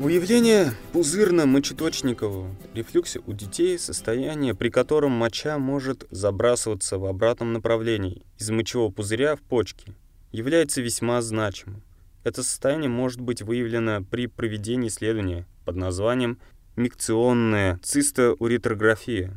Выявление пузырно-мочеточникового рефлюкса у детей – состояние, при котором моча может забрасываться в обратном направлении из мочевого пузыря в почки, является весьма значимым. Это состояние может быть выявлено при проведении исследования под названием микционная цистоуретрография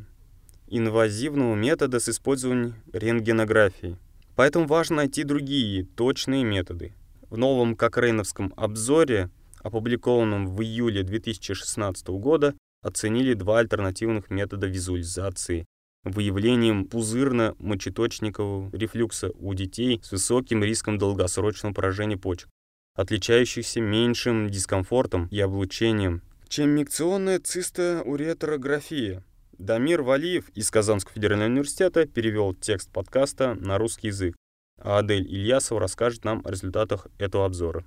инвазивного метода с использованием рентгенографии. Поэтому важно найти другие точные методы. В новом Кокрейновском обзоре – опубликованном в июле 2016 года, оценили два альтернативных метода визуализации выявлением пузырно-мочеточникового рефлюкса у детей с высоким риском долгосрочного поражения почек, отличающихся меньшим дискомфортом и облучением, чем микционная цистоуретрография. Дамир Валиев из Казанского федерального университета перевел текст подкаста на русский язык, а Адель Ильясова расскажет нам о результатах этого обзора.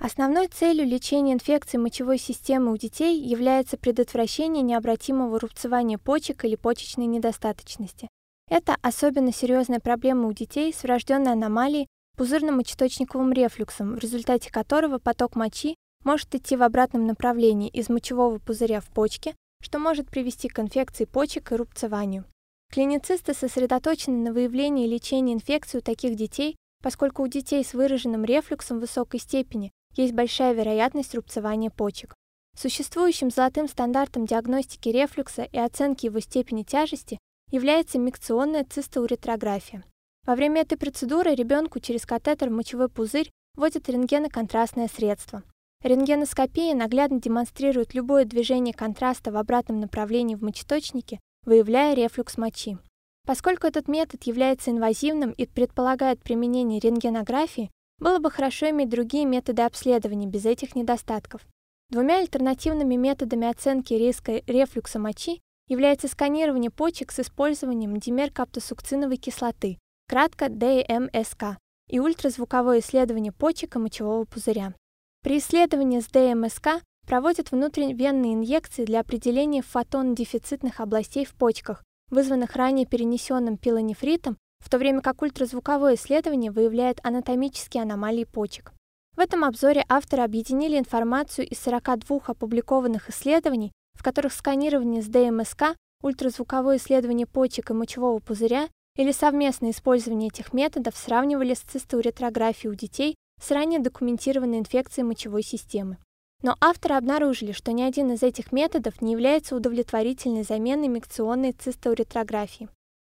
Основной целью лечения инфекции мочевой системы у детей является предотвращение необратимого рубцевания почек или почечной недостаточности. Это особенно серьезная проблема у детей с врожденной аномалией пузырно-мочеточниковым рефлюксом, в результате которого поток мочи может идти в обратном направлении из мочевого пузыря в почки, что может привести к инфекции почек и рубцеванию. Клиницисты сосредоточены на выявлении и лечении инфекции у таких детей, поскольку у детей с выраженным рефлюксом высокой степени есть большая вероятность рубцевания почек. Существующим золотым стандартом диагностики рефлюкса и оценки его степени тяжести является микционная цистоуретрография. Во время этой процедуры ребенку через катетер в мочевой пузырь вводят рентгеноконтрастное средство. Рентгеноскопия наглядно демонстрирует любое движение контраста в обратном направлении в мочеточнике, выявляя рефлюкс мочи. Поскольку этот метод является инвазивным и предполагает применение рентгенографии, было бы хорошо иметь другие методы обследования без этих недостатков. Двумя альтернативными методами оценки риска рефлюкса мочи является сканирование почек с использованием димеркаптосукциновой кислоты, кратко ДМСК, и ультразвуковое исследование почек и мочевого пузыря. При исследовании с ДМСК проводят внутривенные инъекции для определения фотон-дефицитных областей в почках, вызванных ранее перенесенным пилонефритом в то время как ультразвуковое исследование выявляет анатомические аномалии почек. В этом обзоре авторы объединили информацию из 42 опубликованных исследований, в которых сканирование с ДМСК, ультразвуковое исследование почек и мочевого пузыря или совместное использование этих методов сравнивали с цистоуретрографией у детей с ранее документированной инфекцией мочевой системы. Но авторы обнаружили, что ни один из этих методов не является удовлетворительной заменой микционной цистоуретрографии.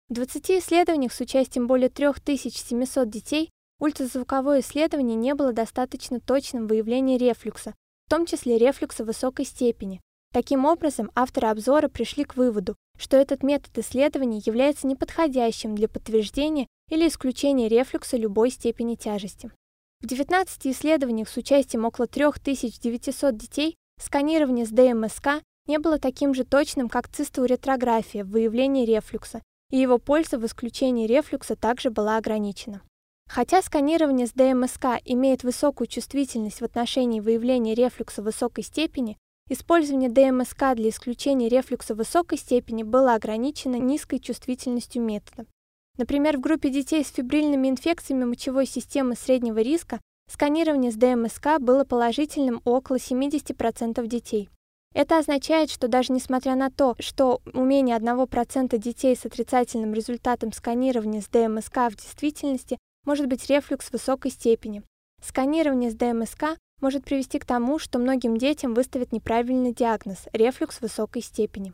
В 20 исследованиях с участием более 3700 детей ультразвуковое исследование не было достаточно точным в выявлении рефлюкса, в том числе рефлюкса высокой степени. Таким образом, авторы обзора пришли к выводу, что этот метод исследования является неподходящим для подтверждения или исключения рефлюкса любой степени тяжести. В 19 исследованиях с участием около 3900 детей сканирование с ДМСК не было таким же точным, как цистоуретрография в выявлении рефлюкса, и его польза в исключении рефлюкса также была ограничена. Хотя сканирование с ДМСК имеет высокую чувствительность в отношении выявления рефлюкса высокой степени, использование ДМСК для исключения рефлюкса высокой степени было ограничено низкой чувствительностью метода. Например, в группе детей с фибрильными инфекциями мочевой системы среднего риска сканирование с ДМСК было положительным у около 70% детей. Это означает, что даже несмотря на то, что у менее 1% детей с отрицательным результатом сканирования с ДМСК в действительности может быть рефлюкс высокой степени. Сканирование с ДМСК может привести к тому, что многим детям выставят неправильный диагноз – рефлюкс высокой степени.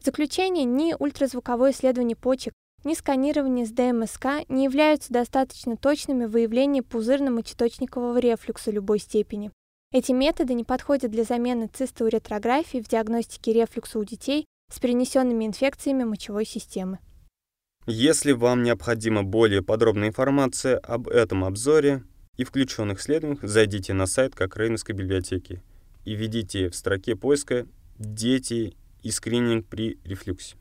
В заключение, ни ультразвуковое исследование почек, ни сканирование с ДМСК не являются достаточно точными в выявлении пузырно-мочеточникового рефлюкса любой степени. Эти методы не подходят для замены цистоуретрографии в диагностике рефлюкса у детей с перенесенными инфекциями мочевой системы. Если вам необходима более подробная информация об этом обзоре и включенных исследованиях, зайдите на сайт Кокрейновской библиотеки и введите в строке поиска «Дети и скрининг при рефлюксе».